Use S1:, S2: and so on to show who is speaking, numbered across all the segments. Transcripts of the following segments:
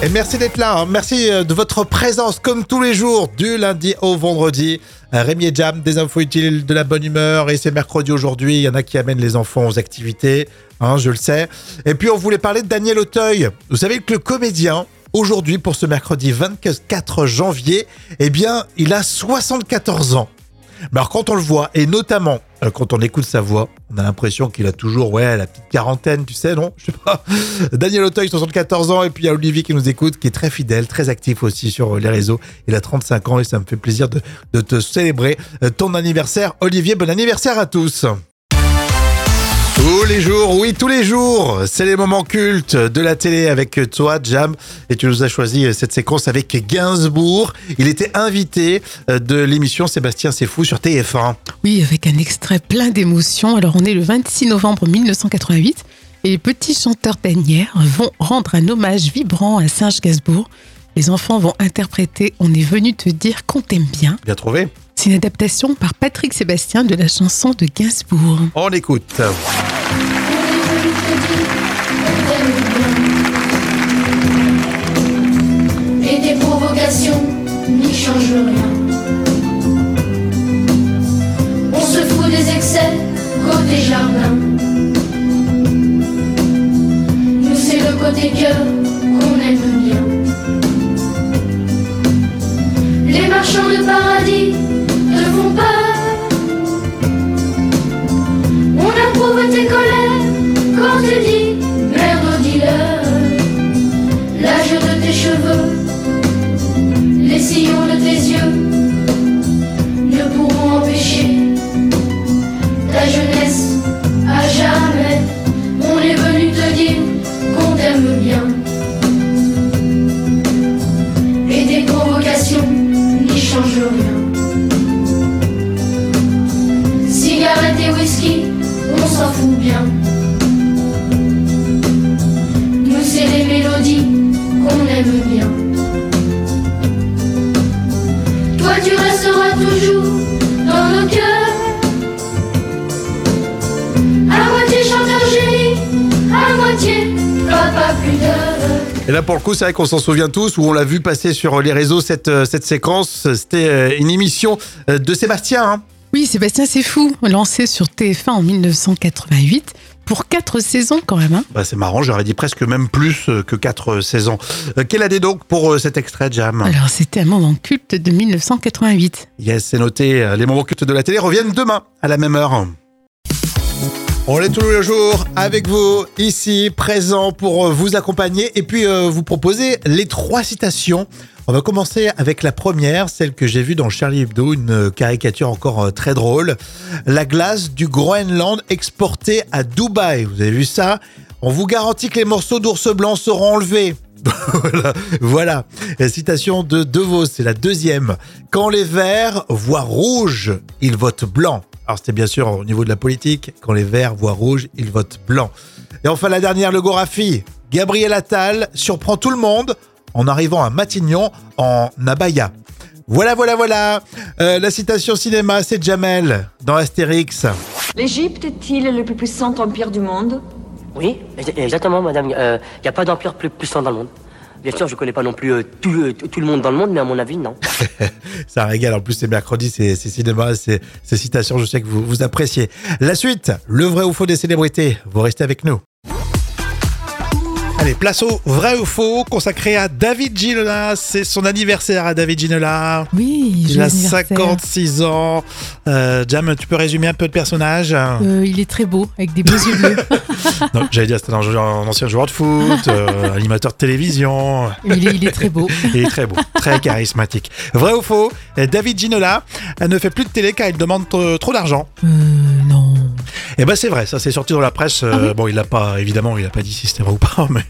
S1: Et merci d'être là, hein. merci euh, de votre présence comme tous les jours, du lundi au vendredi. Rémi et Jam, des infos utiles, de la bonne humeur, et c'est mercredi aujourd'hui, il y en a qui amènent les enfants aux activités, hein, je le sais. Et puis on voulait parler de Daniel Auteuil. Vous savez que le comédien, aujourd'hui pour ce mercredi 24 janvier, eh bien il a 74 ans. Mais alors quand on le voit, et notamment euh, quand on écoute sa voix, on a l'impression qu'il a toujours, ouais, la petite quarantaine, tu sais, non Je sais pas. Daniel Auteuil, 74 ans, et puis il y a Olivier qui nous écoute, qui est très fidèle, très actif aussi sur euh, les réseaux. Il a 35 ans et ça me fait plaisir de, de te célébrer euh, ton anniversaire. Olivier, bon anniversaire à tous les jours, oui, tous les jours. C'est les moments cultes de la télé avec toi, Jam. Et tu nous as choisi cette séquence avec Gainsbourg. Il était invité de l'émission Sébastien C'est fou sur TF1.
S2: Oui, avec un extrait plein d'émotions. Alors, on est le 26 novembre 1988 et les petits chanteurs d'Anières vont rendre un hommage vibrant à Serge Gainsbourg. Les enfants vont interpréter On est venu te dire qu'on t'aime bien.
S1: Bien trouvé.
S2: C'est une adaptation par Patrick Sébastien de la chanson de Gainsbourg.
S1: On écoute.
S3: Et tes provocations n'y changent rien.
S1: Pour le coup, c'est vrai qu'on s'en souvient tous, où on l'a vu passer sur les réseaux, cette, euh, cette séquence. C'était euh, une émission euh, de Sébastien. hein.
S2: Oui, Sébastien, c'est fou. Lancé sur TF1 en 1988 pour quatre saisons quand même. hein.
S1: Bah, c'est marrant, j'aurais dit presque même plus euh, que 4 saisons. Euh, quelle année donc pour euh, cet extrait, Jam?
S2: Alors, c'était un moment culte de 1988.
S1: Yes, c'est noté. Euh, Les moments cultes de la télé reviennent demain à la même heure. On est tous les jours avec vous, ici, présents pour euh, vous accompagner et puis euh, vous proposer les trois citations. On va commencer avec la première, celle que j'ai vue dans Charlie Hebdo, une euh, caricature encore très drôle. La glace du Groenland exportée à Dubaï. Vous avez vu ça? On vous garantit que les morceaux d'ours blanc seront enlevés. voilà. La citation de De Vos, c'est la deuxième. Quand les Verts voient rouge, ils votent blanc. Alors c'était bien sûr au niveau de la politique. Quand les Verts voient rouge, ils votent blanc. Et enfin la dernière, le Gorafi. Gabriel Attal surprend tout le monde en arrivant à Matignon en abaya. Voilà, voilà, voilà. Euh, la citation cinéma, c'est Jamel dans Astérix.
S4: L'Égypte est-il le plus puissant empire du monde?
S5: Oui, ex- exactement, madame. Il n'y a pas d'empire plus puissant dans le monde. Bien sûr, je connais pas non plus euh, tout, le- tout le monde dans le monde, mais à mon avis, non.
S1: Ça régale. En plus, c'est mercredi, c'est cinéma, c'est citations. Je sais que vous, vous appréciez. La suite, le vrai ou faux des célébrités. Vous restez avec nous. Allez, place au vrai ou faux consacré à David Ginola. C'est son anniversaire à David Ginola.
S2: Oui,
S1: Il a
S2: anniversaire.
S1: 56 ans. Euh, Jam, tu peux résumer un peu le personnage?
S2: Euh, il est très beau, avec des beaux yeux bleus.
S1: J'allais dire, c'était un, ancien joueur de foot, euh, animateur de télévision.
S2: il, est, il est très beau.
S1: Il est très beau, très charismatique. Vrai ou faux? David Ginola ne fait plus de télé car il demande trop d'argent.
S2: Euh, non.
S1: Eh ben c'est vrai, ça c'est sorti dans la presse. euh, Bon, il l'a pas, évidemment, il a pas dit si c'était vrai ou pas, mais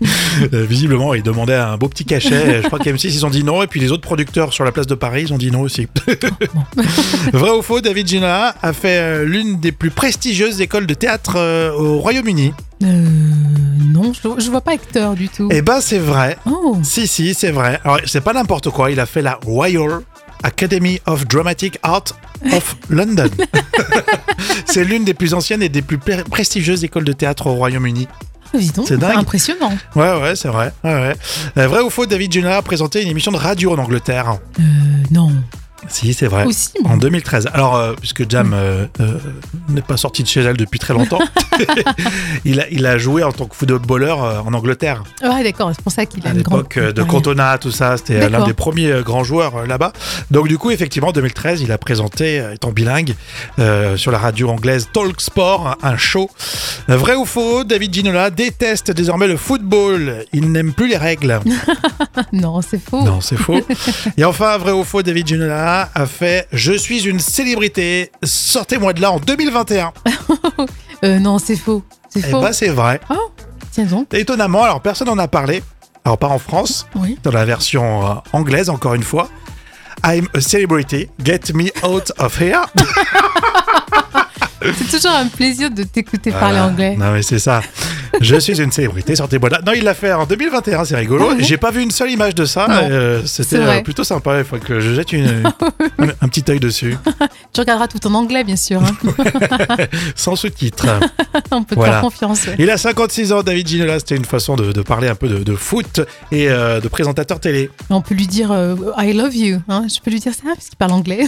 S1: euh, visiblement, il demandait un beau petit cachet. Je crois qu'M6 ils ont dit non, et puis les autres producteurs sur la place de Paris ils ont dit non aussi. vrai ou faux David Ginola a fait euh, l'une des plus prestigieuses écoles de théâtre au Royaume-Uni.
S2: Euh, non, je, je vois pas acteur du tout.
S1: Eh ben c'est vrai.
S2: Oh,
S1: Si, si, c'est vrai. Alors, c'est pas n'importe quoi. Il a fait la Royal Academy of Dramatic Art of London. c'est l'une des plus anciennes et des plus pr- prestigieuses écoles de théâtre au Royaume-Uni.
S2: Donc,
S1: C'est dingue.
S2: impressionnant.
S1: Ouais, ouais, c'est vrai. Ouais, ouais. Euh, vrai ou faux, David Ginola a présenté une émission de radio en Angleterre
S2: Euh, non.
S1: Si, c'est vrai.
S2: Aussi.
S1: En 2013. Alors, euh, puisque Jam euh, euh, n'est pas sorti de chez elle depuis très longtemps, il, a, il a joué en tant que footballeur en Angleterre.
S2: Ouais, d'accord, c'est pour ça qu'il a
S1: À
S2: grande.
S1: l'époque euh, de. Cantona, tout ça, c'était l'un des premiers grands joueurs là-bas. Donc du coup, effectivement, en 2013, il a présenté, étant bilingue, sur la radio anglaise Talk Sport, un show. Vrai ou faux, David Ginola déteste désormais le football. Il n'aime plus les règles.
S2: Non, c'est faux.
S1: Non, c'est faux. Et enfin, vrai ou faux, David Ginola a fait « Je suis une célébrité, sortez-moi de là en 2021
S2: Euh, non, c'est faux. ». C'est
S1: Eh
S2: faux.
S1: ben, c'est vrai.
S2: Tiens donc.
S1: Étonnamment, alors personne n'en a parlé. Alors, pas en France,
S2: Oui.
S1: dans la version euh, anglaise, encore une fois. I'm a celebrity, get me out of here.
S2: C'est toujours un plaisir de t'écouter parler anglais.
S1: Non, mais c'est ça. Je suis une célébrité, sortez-moi là. Non, il l'a fait en 2021, c'est rigolo.
S2: Ouais
S1: J'ai pas vu une seule image de ça. Euh, C'était euh, plutôt sympa. Il faut que je jette une- un, un petit œil dessus,
S2: Tu regarderas tout en anglais, bien sûr. hein.
S1: sans sous-titres.
S2: On peut te faire confiance. ouais.
S1: Il a 56 ans, David Ginola. C'était une façon de, de parler un peu de, de foot et euh, de présentateur télé.
S2: On peut lui dire euh, I love you. hein. Je peux lui dire ça parce qu'il parle anglais.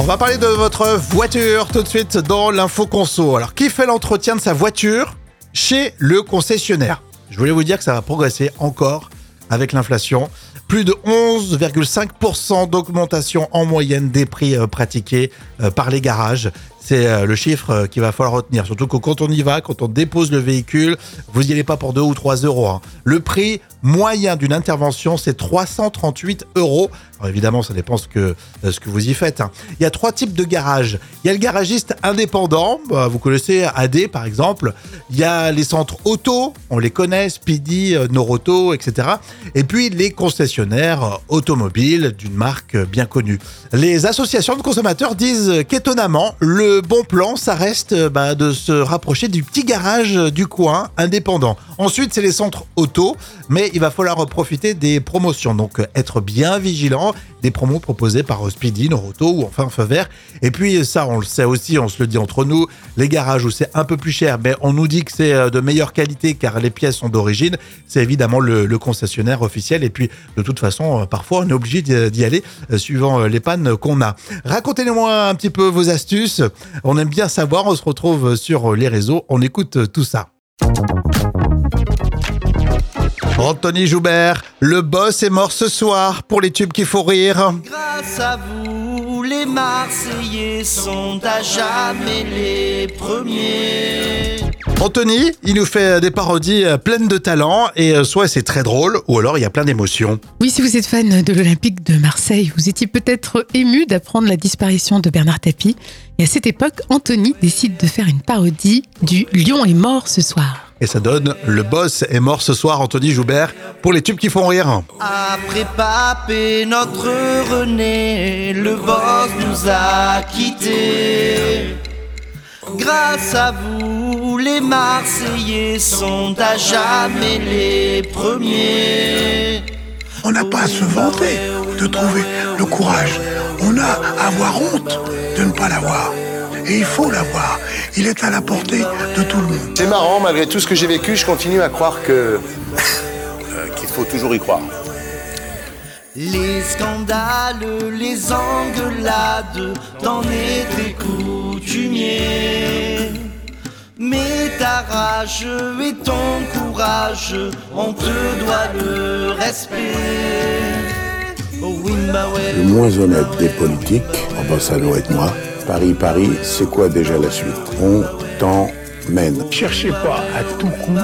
S1: On va parler de votre voiture tout de suite dans l'info conso. Alors, qui fait l'entretien de sa voiture chez le concessionnaire? Je voulais vous dire que ça va progresser encore avec l'inflation. Plus de 11,5% d'augmentation en moyenne des prix euh, pratiqués euh, par les garages. C'est euh, le chiffre qu'il va falloir retenir. Surtout que quand on y va, quand on dépose le véhicule, vous n'y allez pas pour 2 ou 3 euros. hein. Le prix moyen d'une intervention, c'est 338 euros. Alors évidemment, ça dépend ce que, euh, ce que vous y faites. hein. Il y a trois types de garages. Il y a le garagiste indépendant, bah, vous connaissez AD par exemple. Il y a les centres auto, on les connaît, Speedy, euh, Noroto, etc. Et puis les concessionnaires euh, automobiles d'une marque bien connue. Les associations de consommateurs disent qu'étonnamment, le bon plan, ça reste bah, de se rapprocher du petit garage du coin indépendant. Ensuite, c'est les centres auto, mais il va falloir profiter des promotions. Donc, être bien vigilant des promos proposés par euh, Speedy, Noroto ou enfin Feu Vert. Et puis, ça, on le sait aussi, on se le dit entre nous, les garages où c'est un peu plus cher, mais on nous dit que c'est euh, de meilleure qualité car les pièces sont d'origine. C'est évidemment le, concessionnaire officiel. Et puis, de toute façon, euh, parfois, on est obligé d'y aller euh, suivant euh, les pannes qu'on a. Racontez-moi un petit peu vos astuces. On aime bien savoir. On se retrouve sur les réseaux. On écoute euh, tout ça. Anthony Joubert, le boss est mort ce soir pour les tubes qui font rire.
S6: Grâce à vous, les Marseillais sont à jamais les premiers.
S1: Anthony, il nous fait des parodies euh, pleines de talent et euh, soit c'est très drôle ou alors il y a plein d'émotions.
S2: Oui, si vous êtes fan de l'Olympique de Marseille, vous étiez peut-être ému d'apprendre la disparition de Bernard Tapie. Et à cette époque, Anthony décide de faire une parodie du Lion est mort ce soir.
S1: Et ça donne le boss est mort ce soir, Anthony Joubert, pour les tubes qui font rire.
S6: Après Papé, notre René, le boss nous a quittés. Grâce à vous, les Marseillais sont à jamais les premiers.
S7: On n'a pas à se vanter de trouver le courage. On a à avoir honte de ne pas l'avoir. Et il faut l'avoir. Il est à la portée de tout le monde.
S8: C'est marrant, malgré tout ce que j'ai vécu, je continue à croire que. euh, qu'il faut toujours y croire.
S6: Les scandales, les engueulades, t'en étais coutumier. Mais ta rage et ton courage, on te doit le respect. Bah.
S7: Le moins honnête des politiques, oh ben ça doit être moi. Paris, Paris, c'est quoi déjà la suite? On
S9: Cherchez pas à tout coup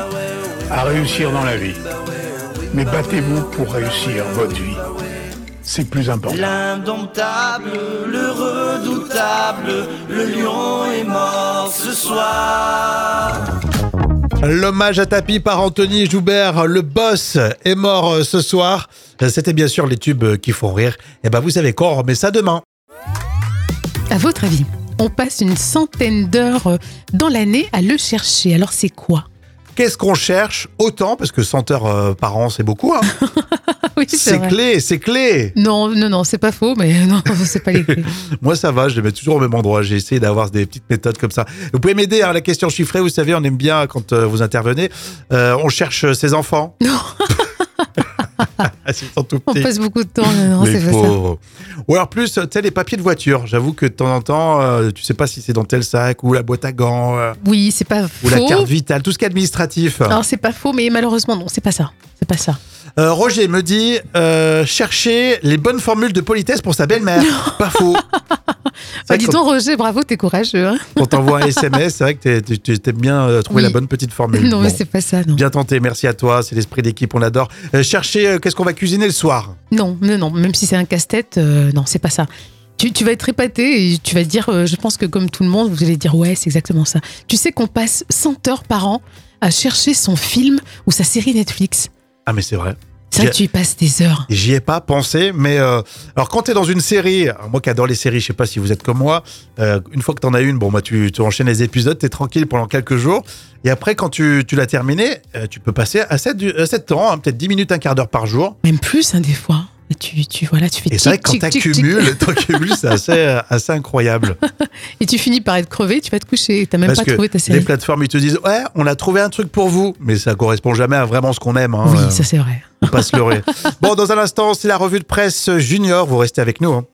S9: à réussir dans la vie. Mais battez-vous pour réussir votre vie. C'est plus important.
S6: L'indomptable, le redoutable, le lion est mort ce soir.
S1: L'hommage à tapis par Anthony Joubert, le boss, est mort euh, ce soir. C'était bien sûr les tubes qui font rire. Et ben vous savez quoi, on remet ça demain.
S2: À votre avis, on passe une centaine d'heures euh, dans l'année à le chercher. Alors c'est quoi?
S1: Qu'est-ce qu'on cherche? Autant Parce que 100 heures euh, par an, c'est beaucoup. hein.
S2: oui,
S1: C'est clé, c'est clé.
S2: Non, non, non, c'est pas faux, mais non, c'est pas les clés.
S1: Moi, ça va, je les mets toujours au même endroit. J'ai essayé d'avoir des petites méthodes comme ça. Vous pouvez m'aider à la question chiffrée. Vous savez, on aime bien quand euh, vous intervenez. Euh, on cherche ses enfants.
S2: Non. On passe beaucoup de temps, non, non, c'est pas ça.
S1: Ou alors plus, tu sais, les papiers de voiture. J'avoue que de temps en temps, euh, tu sais pas si c'est dans tel sac ou la boîte à gants euh,
S2: Oui, c'est pas
S1: ou la
S2: faux.
S1: carte vitale, tout ce qui est administratif.
S2: Alors c'est pas faux, mais malheureusement non, c'est pas ça. C'est pas ça.
S1: Euh, Roger me dit euh, chercher les bonnes formules de politesse pour sa belle-mère. pas faux.
S2: Bah, dis donc Roger, bravo, t'es courageux. Hein
S1: on t'envoie un SMS, c'est vrai que tu t'aimes bien euh, trouver
S2: Oui.
S1: la bonne petite formule.
S2: non, mais
S1: Bon.
S2: c'est pas ça, non.
S1: Bien tenté, merci à toi, c'est l'esprit d'équipe, on adore. Chercher qu'est-ce qu'on va cuisiner le soir?
S2: Non, non, non, même si c'est un casse-tête, non, c'est pas ça. Tu, tu vas être épaté et tu vas dire, euh, je pense que comme tout le monde, vous allez dire, ouais, c'est exactement ça. Tu sais qu'on passe 100 heures par an à chercher son film ou sa série Netflix?
S1: Ah mais c'est vrai.
S2: C'est vrai que tu y passes des heures.
S1: J'y ai pas pensé, mais euh, alors quand tu es dans une série, moi qui adore les séries, je sais pas si vous êtes comme moi, euh, une fois que tu en as une, bon bah tu, tu enchaînes les épisodes, tu es tranquille pendant quelques jours, et après quand tu, tu l'as terminé, euh, tu peux passer à 7, temps, hein, peut-être 10 minutes, un quart d'heure par jour.
S2: Même plus, hein, des fois. Et Tu, tu, voilà, tu fais
S1: Et c'est vrai que quand
S2: tic,
S1: tu
S2: tic, tic, tic.
S1: accumules, t'accumules, c'est assez, euh, assez incroyable.
S2: Et tu finis par être crevé, tu vas te coucher. T'as même
S1: Parce
S2: pas
S1: que
S2: trouvé ta
S1: les
S2: série.
S1: plateformes, ils te disent, ouais, on a trouvé un truc pour vous, mais ça correspond jamais à vraiment ce qu'on aime. Hein,
S2: Oui,
S1: euh,
S2: ça c'est vrai.
S1: faut pas se leurrer. Bon, dans un instant, c'est la revue de presse junior, vous restez avec nous. hein.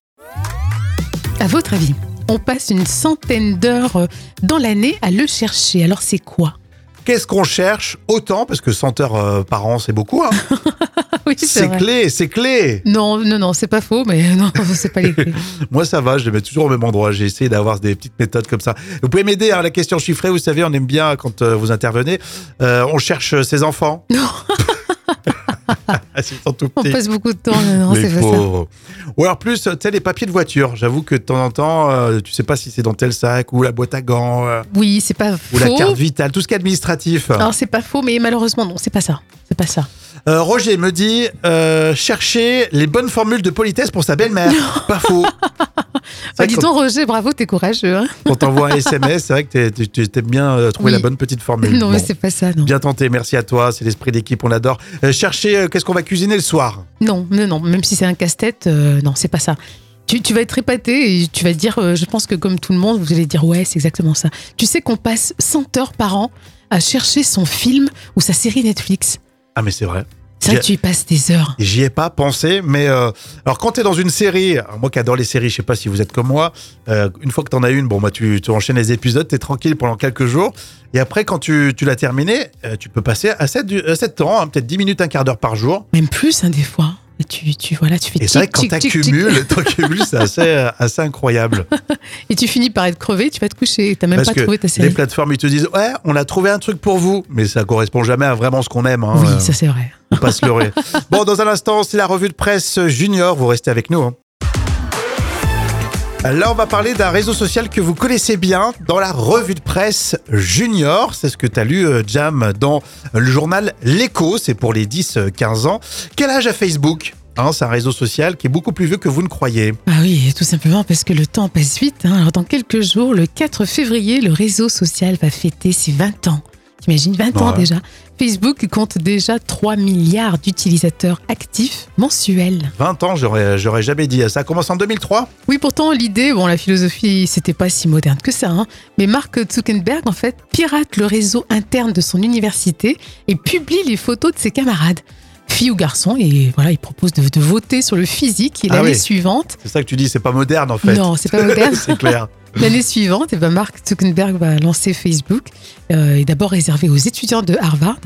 S2: À votre avis, on passe une centaine d'heures euh, dans l'année à le chercher. Alors c'est quoi?
S1: Qu'est-ce qu'on cherche? Autant Parce que 100 heures euh, par an, c'est beaucoup. hein.
S2: Oui,
S1: c'est clé, c'est clé.
S2: Non, non, non, c'est pas faux, mais non, c'est pas les clés.
S1: Moi, ça va, je les mets toujours au même endroit. J'ai essayé d'avoir des petites méthodes comme ça. Vous pouvez m'aider à la question chiffrée. Vous savez, on aime bien quand euh, vous intervenez. Euh, on cherche ses enfants.
S2: Non. On passe beaucoup de temps, non, c'est pas ça.
S1: pauvres. Ou alors plus, tu sais, les papiers de voiture. J'avoue que de temps en temps, euh, tu sais pas si c'est dans tel sac ou la boîte à gants euh,
S2: Oui, c'est pas
S1: ou la
S2: faux.
S1: carte vitale, tout ce qui est administratif.
S2: Alors c'est pas faux, mais malheureusement non, c'est pas ça. C'est pas ça.
S1: Euh, Roger me dit euh, chercher les bonnes formules de politesse pour sa belle-mère. pas faux.
S2: Bah, dis donc Roger, bravo, t'es courageux. Hein
S1: Quand t'envoies un SMS, c'est vrai que tu t'aimes bien euh, trouver
S2: Oui.
S1: la bonne petite formule.
S2: non, mais c'est pas ça, non.
S1: Bien tenté, merci à toi, c'est l'esprit d'équipe, on adore. Euh, chercher euh, qu'est-ce qu'on va cuisiner le soir?
S2: Non, non, non, même si c'est un casse-tête, euh, non, c'est pas ça. Tu, tu vas être épaté et tu vas dire, je pense que comme tout le monde, vous allez dire, ouais, c'est exactement ça. Tu sais qu'on passe 100 heures par an à chercher son film ou sa série Netflix?
S1: Ah mais c'est vrai.
S2: C'est vrai que tu y passes des heures.
S1: J'y ai pas pensé, mais euh, alors quand t'es dans une série, moi qui adore les séries, je sais pas si vous êtes comme moi, euh, une fois que t'en as une, bon bah tu, tu enchaînes les épisodes, t'es tranquille pendant quelques jours, et après quand tu, tu l'as terminé, euh, tu peux passer à 7, temps, hein, peut-être 10 minutes, un quart d'heure par jour.
S2: Même plus, hein, des fois. Et tu, tu, voilà, tu fais
S1: Et c'est vrai que quand t'accumules, t'accumules, c'est assez, euh, assez incroyable.
S2: Et tu finis par être crevé, tu vas te coucher. T'as même
S1: Parce
S2: pas
S1: que
S2: trouvé ta
S1: les
S2: série.
S1: plateformes, ils te disent, ouais, on a trouvé un truc pour vous, mais ça correspond jamais à vraiment ce qu'on aime. Hein,
S2: Oui, ça c'est vrai.
S1: faut pas se leurrer. Bon, dans un instant, c'est la revue de presse junior. Vous restez avec nous. hein. Là, on va parler d'un réseau social que vous connaissez bien dans la revue de presse junior. C'est ce que tu as lu, euh, Jam, dans le journal L'Echo. C'est pour les 10-15 ans. Quel âge a Facebook? Hein, C'est un réseau social qui est beaucoup plus vieux que vous ne croyez.
S2: Ah oui, tout simplement parce que le temps passe vite. hein. Alors dans quelques jours, le 4 février, le réseau social va fêter ses 20 ans. T'imagines 20 ans déjà Facebook compte déjà 3 milliards d'utilisateurs actifs mensuels.
S1: 20 ans, j'aurais j'aurais jamais dit. Ça commence en 2003
S2: Oui, pourtant, l'idée, bon, la philosophie, c'était pas si moderne que ça. hein. Mais Mark Zuckerberg, en fait, pirate le réseau interne de son université et publie les photos de ses camarades, filles ou garçons. Et voilà, il propose de, de voter sur le physique. Et
S1: Ah
S2: l'année
S1: oui.
S2: suivante,
S1: C'est ça que tu dis, c'est pas moderne en fait.
S2: non, c'est pas moderne.
S1: c'est clair.
S2: L'année suivante, eh ben Mark Zuckerberg va lancer Facebook, euh, est d'abord réservé aux étudiants de Harvard,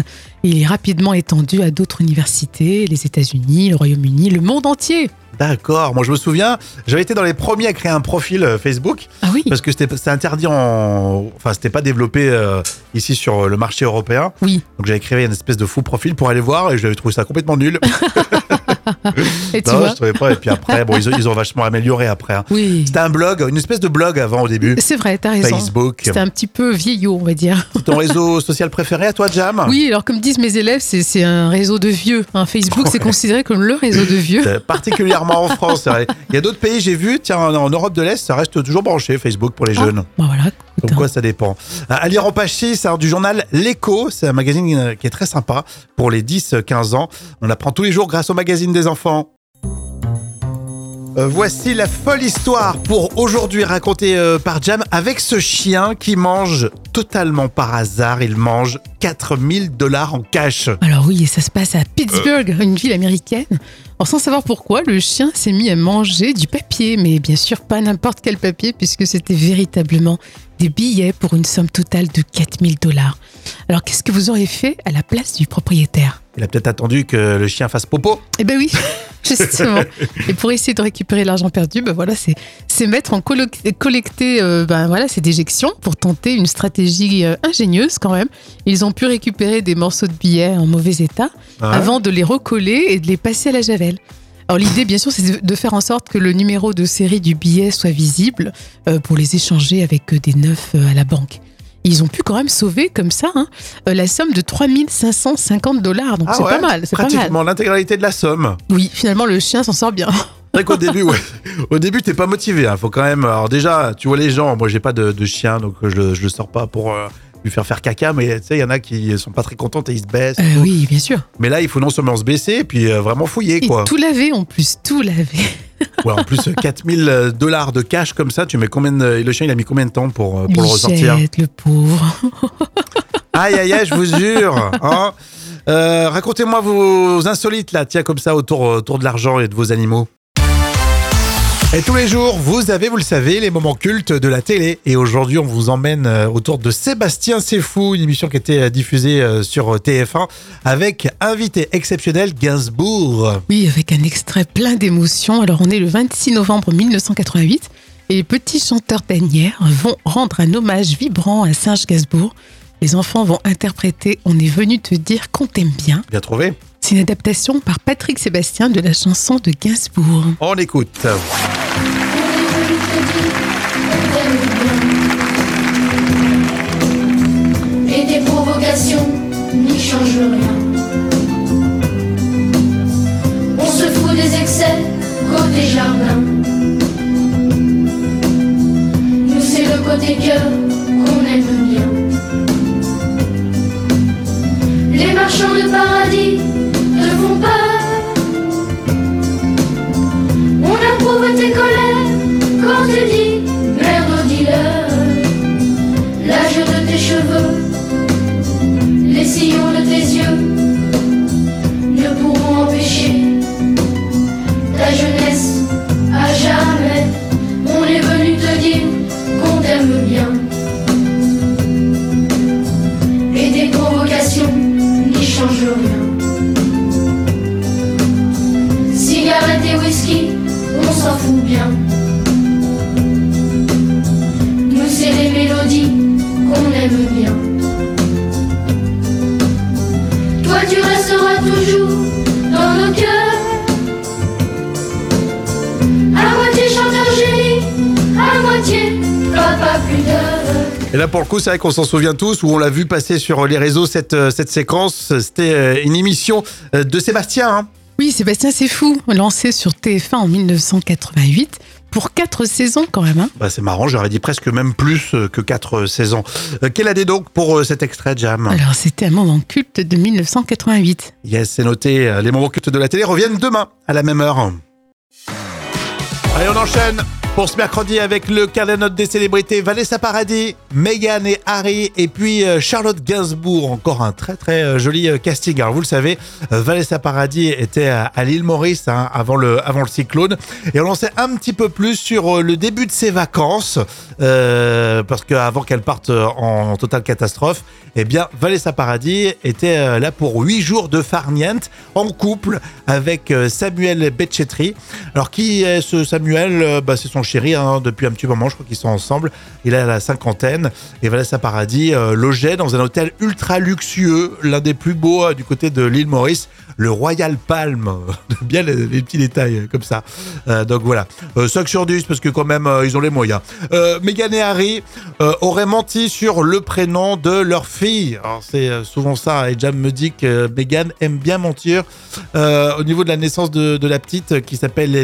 S2: et il est rapidement étendu à d'autres universités, les États-Unis, le Royaume-Uni, le monde entier.
S1: D'accord. Moi, je me souviens, j'avais été dans les premiers à créer un profil euh, Facebook.
S2: Ah oui,
S1: Parce que c'était interdit en. Enfin, c'était pas développé euh, ici sur le marché européen.
S2: oui.
S1: Donc j'avais créé une espèce de faux profil pour aller voir et j'avais trouvé ça complètement nul.
S2: Et tu
S1: non,
S2: vois
S1: je trouvais pas. Et puis après, bon, ils ont, ils ont vachement amélioré après. hein.
S2: Oui.
S1: C'était un blog, une espèce de blog avant au début.
S2: C'est vrai, t'as raison.
S1: Facebook.
S2: C'était un petit peu vieillot, on va dire.
S1: Ton réseau social préféré à toi, Jam?
S2: Oui, alors comme disent mes élèves, c'est un réseau de vieux. hein. Facebook, c'est considéré comme le réseau de vieux.
S1: Particulièrement en France. Il y a d'autres pays, j'ai vu, tiens, en, Europe de l'Est, ça reste toujours branché, Facebook pour les jeunes.
S2: Bon, voilà,
S1: Comme quoi, ça dépend. Euh, À lire en page 6, alors, du journal L'Echo, c'est un magazine euh, qui est très sympa pour les 10-15 ans. On apprend tous les jours grâce au magazine des enfants. Euh, voici la folle histoire pour aujourd'hui racontée euh, par Jam avec ce chien qui mange totalement par hasard. Il mange 4000 dollars en cash.
S2: Alors oui, et ça se passe à Pittsburgh, une ville américaine. Alors sans savoir pourquoi, le chien s'est mis à manger du papier, mais bien sûr pas n'importe quel papier, puisque c'était véritablement des billets pour une somme totale de 4000 dollars. Alors qu'est-ce que vous auriez fait à la place du propriétaire?
S1: Il a peut-être attendu que le chien fasse popo.
S2: Eh ben oui, justement. Et pour essayer de récupérer l'argent perdu, ben voilà, c'est c'est mettre en collecter euh, ben voilà, ces déjections pour tenter une stratégie euh, ingénieuse quand même. Ils ont pu récupérer des morceaux de billets en mauvais état
S1: Ouais.
S2: avant de les recoller et de les passer à la javel. Alors l'idée, bien sûr, c'est de- faire en sorte que le numéro de série du billet soit visible euh, pour les échanger avec des neufs à la banque. Ils ont pu quand même sauver comme ça hein, euh, la somme de 3550 dollars. Donc
S1: Ah
S2: c'est
S1: ouais,
S2: pas mal, c'est.
S1: Pratiquement l'intégralité de la somme.
S2: Oui, finalement, le chien s'en sort bien.
S1: C'est qu'au début, ouais. Au début, t'es pas motivé. Hein. Faut quand même. Alors déjà, tu vois les gens. Moi, j'ai pas de, de chien, donc je, le- je le sors pas pour euh, lui faire faire caca. Mais tu sais, il y en a qui sont pas très contents et ils se baissent.
S2: Euh, oui, bien sûr.
S1: Mais là, il faut non seulement se baisser, puis euh, vraiment fouiller,
S2: Et
S1: quoi.
S2: tout laver en plus, tout laver.
S1: Ouais, en plus, euh, 4000 dollars de cash comme ça, tu mets combien de... Le chien, il a mis combien de temps pour, euh, pour le ressortir
S2: le pauvre.
S1: Aïe, aïe, aïe, je vous jure. Hein Euh, Racontez-moi vos insolites, là, tiens, comme ça, autour, autour de l'argent et de vos animaux. Et tous les jours, vous avez, vous le savez, les moments cultes de la télé. Et aujourd'hui, on vous emmène euh, autour de Sébastien C'est Fou, une émission qui était euh, diffusée euh, sur TF1 avec invité exceptionnel Gainsbourg.
S2: Oui, avec un extrait plein d'émotions. Alors, on est le 26 novembre 1988 et les petits chanteurs d'Anières vont rendre un hommage vibrant à Serge Gainsbourg. Les enfants vont interpréter On est venu te dire qu'on t'aime bien.
S1: Bien trouvé
S2: C'est une adaptation par Patrick Sébastien de la chanson de Gainsbourg.
S1: On écoute.
S3: Et tes provocations n'y changent rien. On se fout des excès côté jardin. Nous c'est le côté cœur qu'on aime bien. Les marchands de paradis te font peur. On approuve tes colères Et
S1: là, pour le coup, c'est vrai qu'on s'en souvient tous, où on l'a vu passer sur les réseaux, cette, euh, cette séquence. C'était euh, une émission euh, de Sébastien. hein.
S2: Oui, Sébastien, c'est fou. Lancé sur TF1 en 1988 pour quatre saisons quand même. hein.
S1: Bah, c'est marrant, j'aurais dit presque même plus que 4 saisons. Euh, quelle année donc pour euh, cet extrait, Jam?
S2: Alors, c'était un moment culte de 1988.
S1: Yes, c'est noté. Les moments cultes de la télé reviennent demain à la même heure. Allez, on enchaîne pour ce mercredi avec le carnet de notes des célébrités Vanessa Paradis, Meghan et Harry, et puis euh, Charlotte Gainsbourg. Encore un très très euh, joli euh, casting. Alors vous le savez, Vanessa Paradis était à, l'île Maurice hein, avant, le, avant le cyclone, et on en sait un petit peu plus sur le début de ses vacances, parce qu'avant qu'elle parte en, totale catastrophe, eh bien Vanessa Paradis était là pour huit jours de farniente en couple avec Samuel Becchetri. Alors qui est ce Samuel? Bah, C'est son chéri hein, depuis un petit moment, je crois qu'ils sont ensemble. Il a la cinquantaine et Vanessa Paradis euh, logeait dans un hôtel ultra luxueux, l'un des plus beaux euh, du côté de l'île Maurice, le Royal Palm. Bien les, petits détails euh, comme ça. Euh, donc voilà, euh, 5 sur 10 parce que quand même euh, ils ont les moyens. Meghan et Harry auraient menti sur le prénom de leur fille. C'est souvent ça et Jam me dit que Meghan aime bien mentir au niveau de la naissance de, la petite qui s'appelle.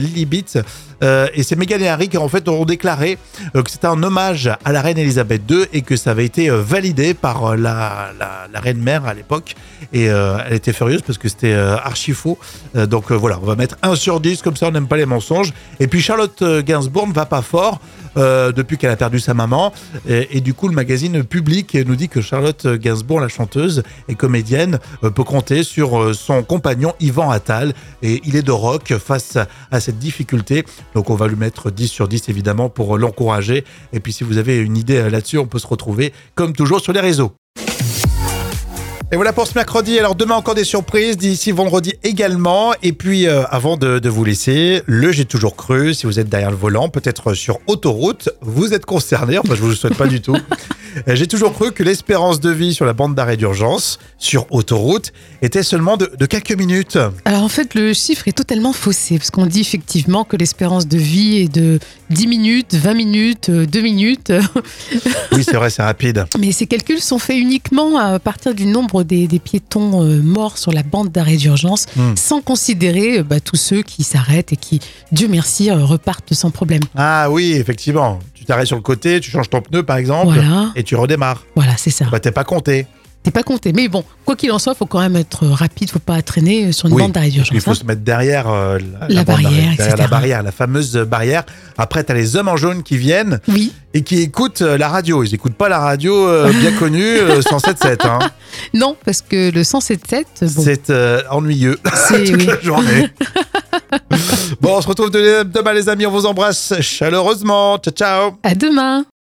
S1: Euh, et c'est Meghan et Harry Britanniques en fait ont déclaré que c'était un hommage à la reine Elisabeth II et que ça avait été validé par la, la, reine mère à l'époque. Et elle était furieuse parce que c'était archi faux. Euh, donc euh, voilà, on va mettre 1 sur 10, comme ça on n'aime pas les mensonges. Et puis Charlotte euh, Gainsbourg ne va pas fort euh, depuis qu'elle a perdu sa maman. Et, et du coup, le magazine Public nous dit que Charlotte Gainsbourg, la chanteuse et comédienne, euh, peut compter sur euh, son compagnon Yvan Attal. Et il est de rock face à, cette difficulté. Donc on va lui mettre 10 sur 10 évidemment pour euh, l'encourager. Et puis si vous avez une idée euh, là-dessus, on peut se retrouver comme toujours sur les réseaux. Et voilà pour ce mercredi. Alors demain encore des surprises, d'ici vendredi également. Et puis euh, avant de, de vous laisser, le j'ai toujours cru, si vous êtes derrière le volant, peut-être sur autoroute, vous êtes concerné, enfin je vous le souhaite pas du tout. Euh, J'ai toujours cru que l'espérance de vie sur la bande d'arrêt d'urgence, sur autoroute, était seulement de, de quelques minutes.
S2: Alors en fait, le chiffre est totalement faussé, parce qu'on dit effectivement que l'espérance de vie est de 10 minutes, 20 minutes, euh, 2 minutes.
S1: Oui, c'est vrai, c'est rapide.
S2: Mais ces calculs sont faits uniquement à partir du nombre des, des piétons euh, morts sur la bande d'arrêt d'urgence,
S1: Hmm.
S2: sans considérer euh, bah, tous ceux qui s'arrêtent et qui, Dieu merci, euh, repartent sans problème.
S1: Ah oui, effectivement. Tu t'arrêtes sur le côté, tu changes ton pneu par exemple,
S2: Voilà.
S1: et tu redémarres.
S2: Voilà, c'est ça.
S1: Bah t'es pas compté.
S2: T'es pas compté. Mais bon, quoi qu'il en soit, faut quand même être rapide, faut pas traîner sur une
S1: Oui,
S2: bande
S1: qu'il
S2: d'urgence.
S1: faut
S2: hein.
S1: se mettre derrière euh, la,
S2: barrière,
S1: derrière la barrière, la fameuse barrière. Après, tu as les hommes en jaune qui viennent
S2: Oui,
S1: et qui écoutent euh, la radio. Ils écoutent pas la radio euh, bien connue euh, 107.7. Hein.
S2: non, parce que le 107.7, bon,
S1: C'est ennuyeux
S2: c'est
S1: toute
S2: oui.
S1: la journée. bon, on se retrouve de- demain les amis. On vous embrasse chaleureusement. Ciao, ciao.
S2: À demain.